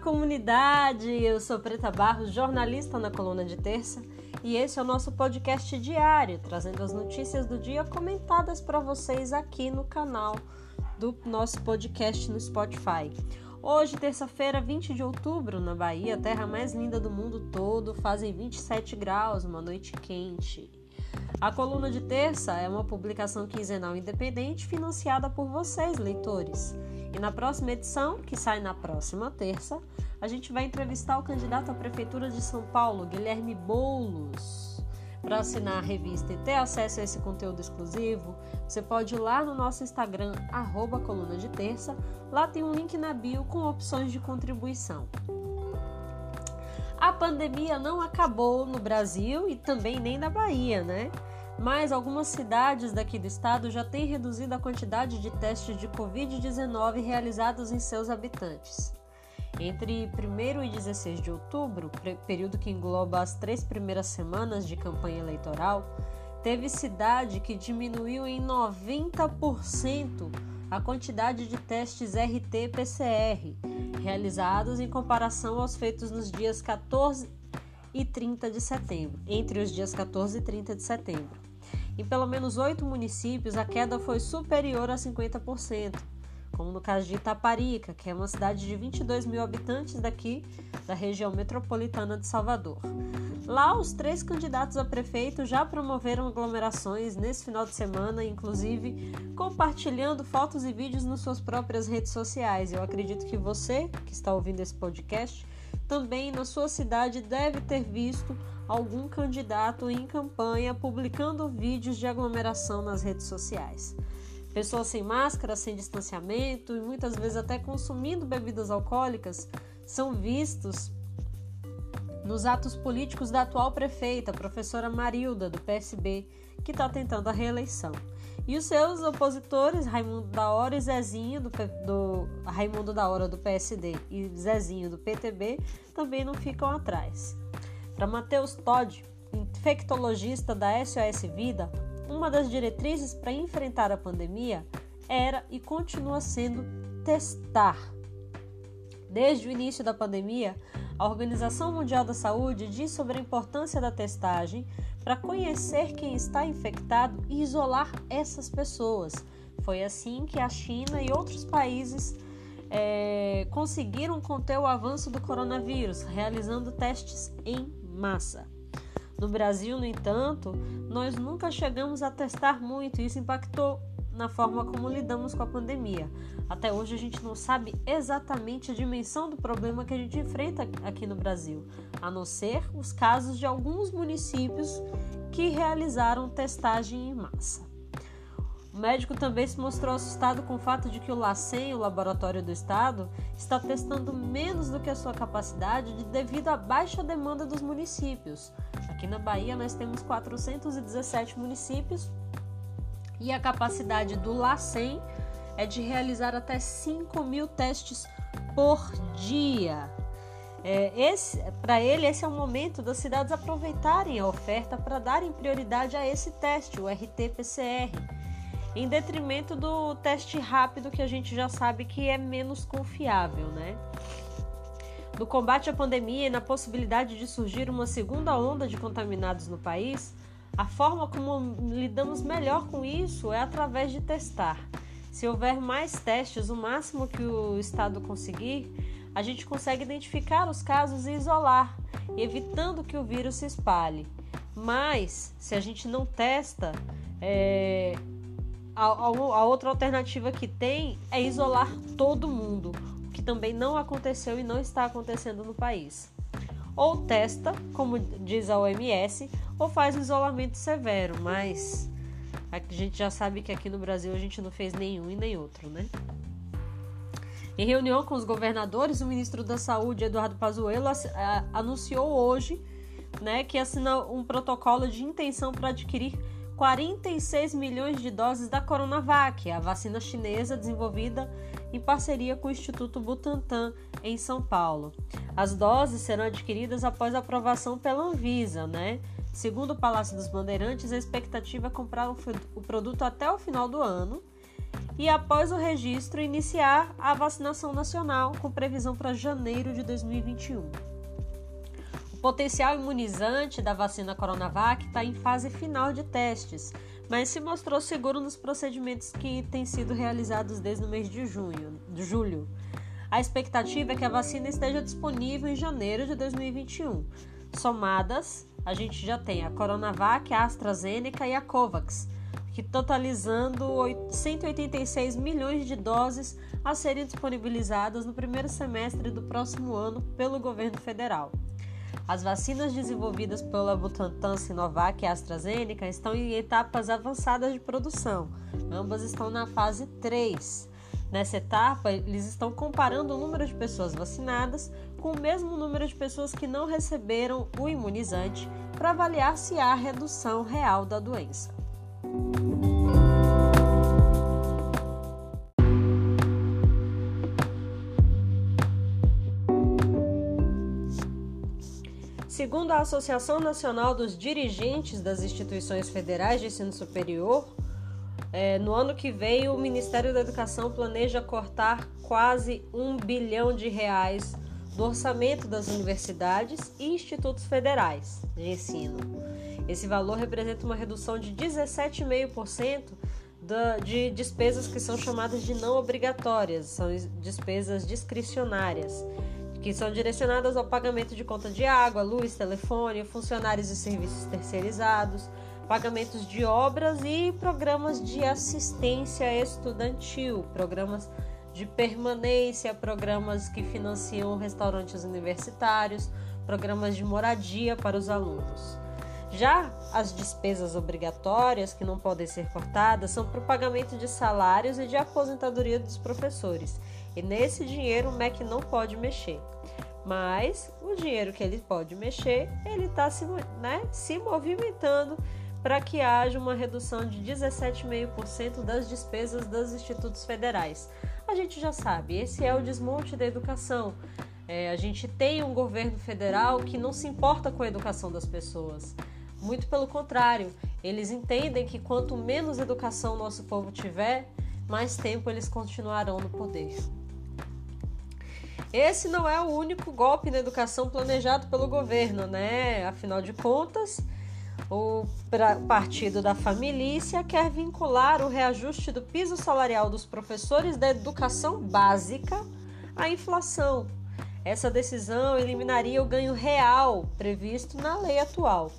comunidade! Eu sou Preta Barros, jornalista na Coluna de Terça, e esse é o nosso podcast diário, trazendo as notícias do dia comentadas para vocês aqui no canal do nosso podcast no Spotify. Hoje, terça-feira, 20 de outubro, na Bahia, terra mais linda do mundo todo, fazem 27 graus, uma noite quente. A Coluna de Terça é uma publicação quinzenal independente financiada por vocês, leitores. E na próxima edição, que sai na próxima terça, a gente vai entrevistar o candidato à Prefeitura de São Paulo, Guilherme Boulos. Para assinar a revista e ter acesso a esse conteúdo exclusivo, você pode ir lá no nosso Instagram, arroba coluna de terça. Lá tem um link na bio com opções de contribuição. A pandemia não acabou no Brasil e também nem na Bahia, né? Mas algumas cidades daqui do estado já têm reduzido a quantidade de testes de Covid-19 realizados em seus habitantes. Entre 1 e 16 de outubro, período que engloba as três primeiras semanas de campanha eleitoral, teve cidade que diminuiu em 90% a quantidade de testes RT-PCR realizados em comparação aos feitos nos dias 14 e 30 de setembro, entre os dias 14 e 30 de setembro. Em pelo menos oito municípios, a queda foi superior a 50%, como no caso de Itaparica, que é uma cidade de 22 mil habitantes daqui da região metropolitana de Salvador. Lá, os três candidatos a prefeito já promoveram aglomerações nesse final de semana, inclusive compartilhando fotos e vídeos nas suas próprias redes sociais. Eu acredito que você, que está ouvindo esse podcast, também na sua cidade deve ter visto algum candidato em campanha publicando vídeos de aglomeração nas redes sociais. Pessoas sem máscara, sem distanciamento e muitas vezes até consumindo bebidas alcoólicas são vistos nos atos políticos da atual prefeita, professora Marilda, do PSB, que está tentando a reeleição. E os seus opositores, Raimundo da Hora e Zezinho, do, do, Raimundo da Hora do PSD e Zezinho do PTB, também não ficam atrás. Para Matheus Todd, infectologista da SOS Vida, uma das diretrizes para enfrentar a pandemia era e continua sendo testar. Desde o início da pandemia, a Organização Mundial da Saúde diz sobre a importância da testagem para conhecer quem está infectado e isolar essas pessoas. Foi assim que a China e outros países é, conseguiram conter o avanço do coronavírus, realizando testes em massa. No Brasil, no entanto, nós nunca chegamos a testar muito e isso impactou na forma como lidamos com a pandemia. Até hoje a gente não sabe exatamente a dimensão do problema que a gente enfrenta aqui no Brasil, a não ser os casos de alguns municípios que realizaram testagem em massa. O médico também se mostrou assustado com o fato de que o LACEN, o laboratório do estado, está testando menos do que a sua capacidade devido à baixa demanda dos municípios. Aqui na Bahia nós temos 417 municípios e a capacidade do LACEN é de realizar até 5 mil testes por dia. É, para ele, esse é o momento das cidades aproveitarem a oferta para darem prioridade a esse teste, o RT-PCR em detrimento do teste rápido que a gente já sabe que é menos confiável, né? No combate à pandemia e na possibilidade de surgir uma segunda onda de contaminados no país, a forma como lidamos melhor com isso é através de testar. Se houver mais testes, o máximo que o Estado conseguir, a gente consegue identificar os casos e isolar, evitando que o vírus se espalhe. Mas, se a gente não testa, é, a, a, outra alternativa que tem é isolar todo mundo, o que também não aconteceu e não está acontecendo no país. Ou testa, como diz a OMS, ou faz um isolamento severo, mas a gente já sabe que aqui no Brasil a gente não fez nenhum e nem outro, né? Em reunião com os governadores, o ministro da Saúde, Eduardo Pazuello, anunciou hoje né, que assina um protocolo de intenção para adquirir 46 milhões de doses da Coronavac, a vacina chinesa desenvolvida em parceria com o Instituto Butantan, em São Paulo. As doses serão adquiridas após aprovação pela Anvisa, né? Segundo o Palácio dos Bandeirantes, a expectativa é comprar o produto até o final do ano e, após o registro, iniciar a vacinação nacional com previsão para janeiro de 2021. Potencial imunizante da vacina Coronavac está em fase final de testes, mas se mostrou seguro nos procedimentos que têm sido realizados desde o mês de junho, de julho. A expectativa é que a vacina esteja disponível em janeiro de 2021. Somadas, a gente já tem a Coronavac, a AstraZeneca e a Covax que totalizando 186 milhões de doses a serem disponibilizadas no primeiro semestre do próximo ano pelo governo federal. As vacinas desenvolvidas pela Butantan, Sinovac e AstraZeneca estão em etapas avançadas de produção. Ambas estão na fase 3. Nessa etapa, eles estão comparando o número de pessoas vacinadas com o mesmo número de pessoas que não receberam o imunizante para avaliar se há redução real da doença. Segundo a Associação Nacional dos Dirigentes das Instituições Federais de Ensino Superior, é, no ano que vem o Ministério da Educação planeja cortar quase um bilhão de reais do orçamento das universidades e institutos federais de ensino. Esse valor representa uma redução de 17,5% de despesas que são chamadas de não obrigatórias, são despesas discricionárias, que são direcionadas ao pagamento de conta de água, luz, telefone, funcionários e serviços terceirizados, pagamentos de obras e programas de assistência estudantil, programas de permanência, programas que financiam restaurantes universitários, programas de moradia para os alunos. Já as despesas obrigatórias, que não podem ser cortadas, são para o pagamento de salários e de aposentadoria dos professores. E nesse dinheiro o MEC não pode mexer. Mas o dinheiro que ele pode mexer, ele está se, né, se movimentando para que haja uma redução de 17,5% das despesas dos institutos federais. A gente já sabe, esse é o desmonte da educação. É, a gente tem um governo federal que não se importa com a educação das pessoas. Muito pelo contrário, eles entendem que quanto menos educação nosso povo tiver, mais tempo eles continuarão no poder. Esse não é o único golpe na educação planejado pelo governo, né? Afinal de contas, o Partido da Família quer vincular o reajuste do piso salarial dos professores da educação básica à inflação. Essa decisão eliminaria o ganho real previsto na lei atual.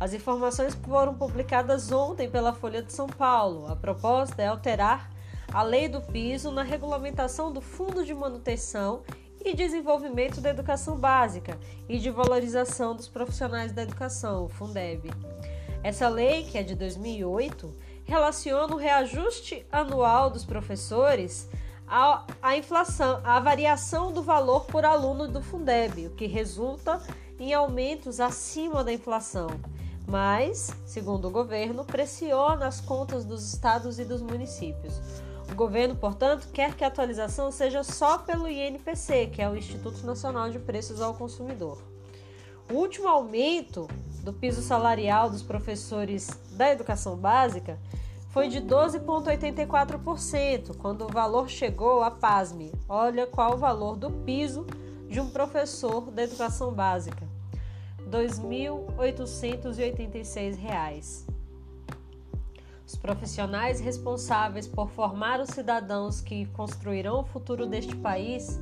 As informações foram publicadas ontem pela Folha de São Paulo. A proposta é alterar a lei do piso na regulamentação do Fundo de Manutenção e Desenvolvimento da Educação Básica e de Valorização dos Profissionais da Educação, o Fundeb. Essa lei, que é de 2008, relaciona o reajuste anual dos professores à, à inflação, à variação do valor por aluno do Fundeb, o que resulta em aumentos acima da inflação mas, segundo o governo, pressiona as contas dos estados e dos municípios. O governo, portanto, quer que a atualização seja só pelo INPC, que é o Instituto Nacional de Preços ao Consumidor. O último aumento do piso salarial dos professores da educação básica foi de 12,84%, quando o valor chegou a pasme. Olha qual o valor do piso de um professor da educação básica. R$ 2.886. Os profissionais responsáveis por formar os cidadãos que construirão o futuro deste país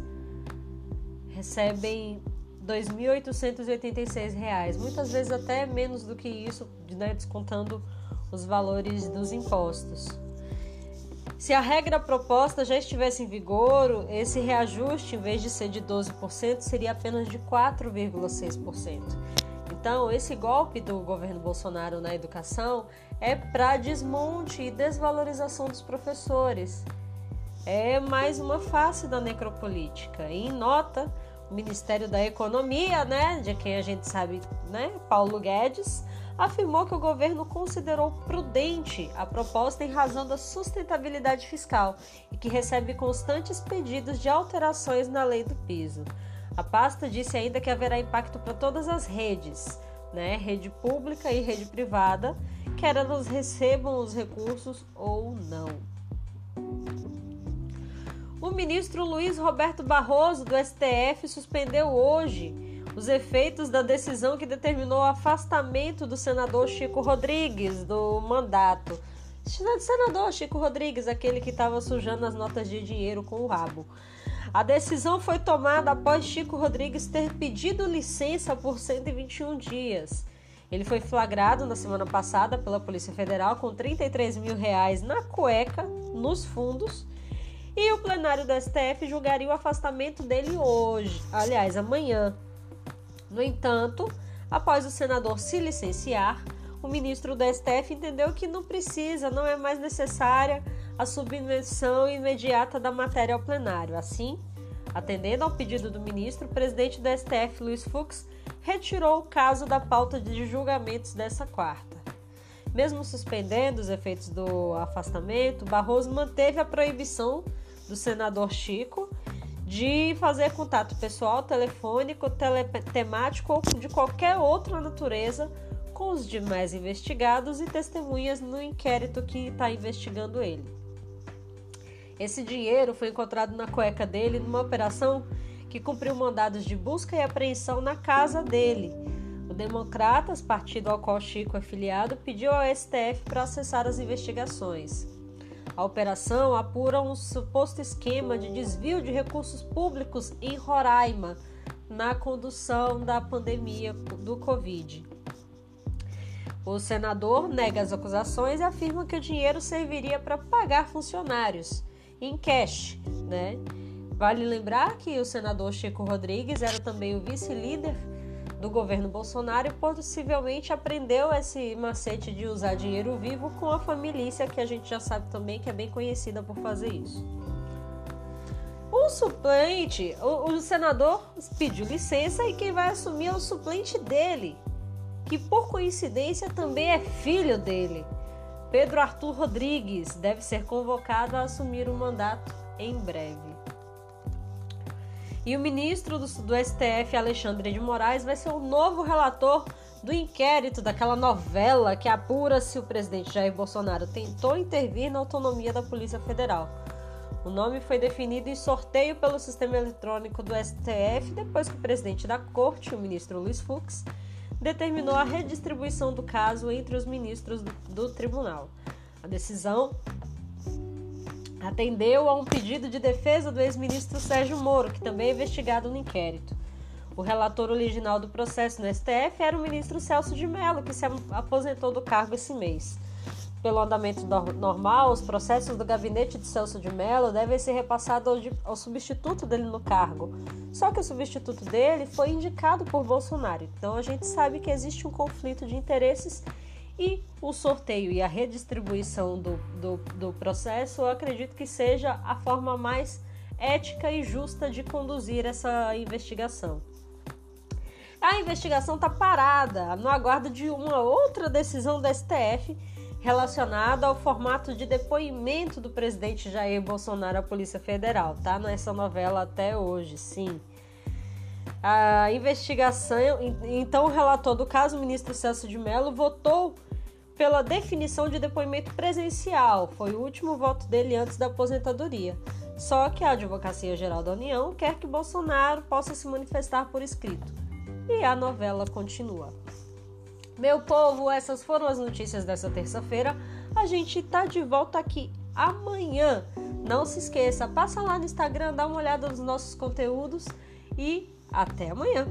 recebem R$ 2.886, muitas vezes até menos do que isso, né, descontando os valores dos impostos. Se a regra proposta já estivesse em vigor, esse reajuste, em vez de ser de 12%, seria apenas de 4,6%. Então, esse golpe do governo Bolsonaro na educação é para desmonte e desvalorização dos professores. É mais uma face da necropolítica. E em nota, o Ministério da Economia, né, de quem a gente sabe, né, Paulo Guedes, afirmou que o governo considerou prudente a proposta em razão da sustentabilidade fiscal e que recebe constantes pedidos de alterações na lei do piso. A pasta disse ainda que haverá impacto para todas as redes, né, rede pública e rede privada, quer elas recebam os recursos ou não. O ministro Luiz Roberto Barroso, do STF, suspendeu hoje os efeitos da decisão que determinou o afastamento do senador Chico Rodrigues do mandato. Senador Chico Rodrigues, aquele que estava sujando as notas de dinheiro com o rabo. A decisão foi tomada após Chico Rodrigues ter pedido licença por 121 dias. Ele foi flagrado na semana passada pela Polícia Federal com 33 mil reais na cueca, nos fundos, e o plenário do STF julgaria o afastamento dele hoje, aliás, amanhã. No entanto, após o senador se licenciar, o ministro do STF entendeu que não precisa, não é mais necessária a submissão imediata da matéria ao plenário. Assim, atendendo ao pedido do ministro, o presidente do STF, Luiz Fux, retirou o caso da pauta de julgamentos dessa quarta. Mesmo suspendendo os efeitos do afastamento, Barroso manteve a proibição do senador Chico de fazer contato pessoal, telefônico, teletemático ou de qualquer outra natureza com os demais investigados e testemunhas no inquérito que está investigando ele. Esse dinheiro foi encontrado na cueca dele numa operação que cumpriu mandados de busca e apreensão na casa dele. O Democratas, partido ao qual Chico é filiado, pediu ao STF para acessar as investigações. A operação apura um suposto esquema de desvio de recursos públicos em Roraima na condução da pandemia do Covid. O senador nega as acusações e afirma que o dinheiro serviria para pagar funcionários em cash, né? Vale lembrar que o senador Chico Rodrigues era também o vice-líder do governo Bolsonaro e possivelmente aprendeu esse macete de usar dinheiro vivo com a família, que a gente já sabe também que é bem conhecida por fazer isso. O suplente, o, o senador pediu licença e quem vai assumir é o suplente dele, que por coincidência também é filho dele. Pedro Arthur Rodrigues deve ser convocado a assumir o mandato em breve. E o ministro do, do STF, Alexandre de Moraes, vai ser o novo relator do inquérito daquela novela que apura se o presidente Jair Bolsonaro tentou intervir na autonomia da Polícia Federal. O nome foi definido em sorteio pelo sistema eletrônico do STF depois que o presidente da corte, o ministro Luiz Fux, determinou a redistribuição do caso entre os ministros do, tribunal. A decisão atendeu a um pedido de defesa do ex-ministro Sérgio Moro, que também é investigado no inquérito. O relator original do processo no STF era o ministro Celso de Mello, que se aposentou do cargo esse mês. Pelo andamento normal, os processos do gabinete de Celso de Mello devem ser repassados ao, ao substituto dele no cargo. Só que o substituto dele foi indicado por Bolsonaro. Então a gente sabe que existe um conflito de interesses e o sorteio e a redistribuição do, do, do processo, eu acredito que seja a forma mais ética e justa de conduzir essa investigação. A investigação está parada no aguardo de uma outra decisão do STF relacionada ao formato de depoimento do presidente Jair Bolsonaro à Polícia Federal, tá? Nessa novela até hoje, sim. A investigação, então o relator do caso, o ministro Celso de Mello, votou pela definição de depoimento presencial. Foi o último voto dele antes da aposentadoria. Só que a Advocacia Geral da União quer que Bolsonaro possa se manifestar por escrito. E a novela continua. Meu povo, essas foram as notícias dessa terça-feira. A gente tá de volta aqui amanhã. Não se esqueça, passa lá no Instagram, dá uma olhada nos nossos conteúdos e até amanhã.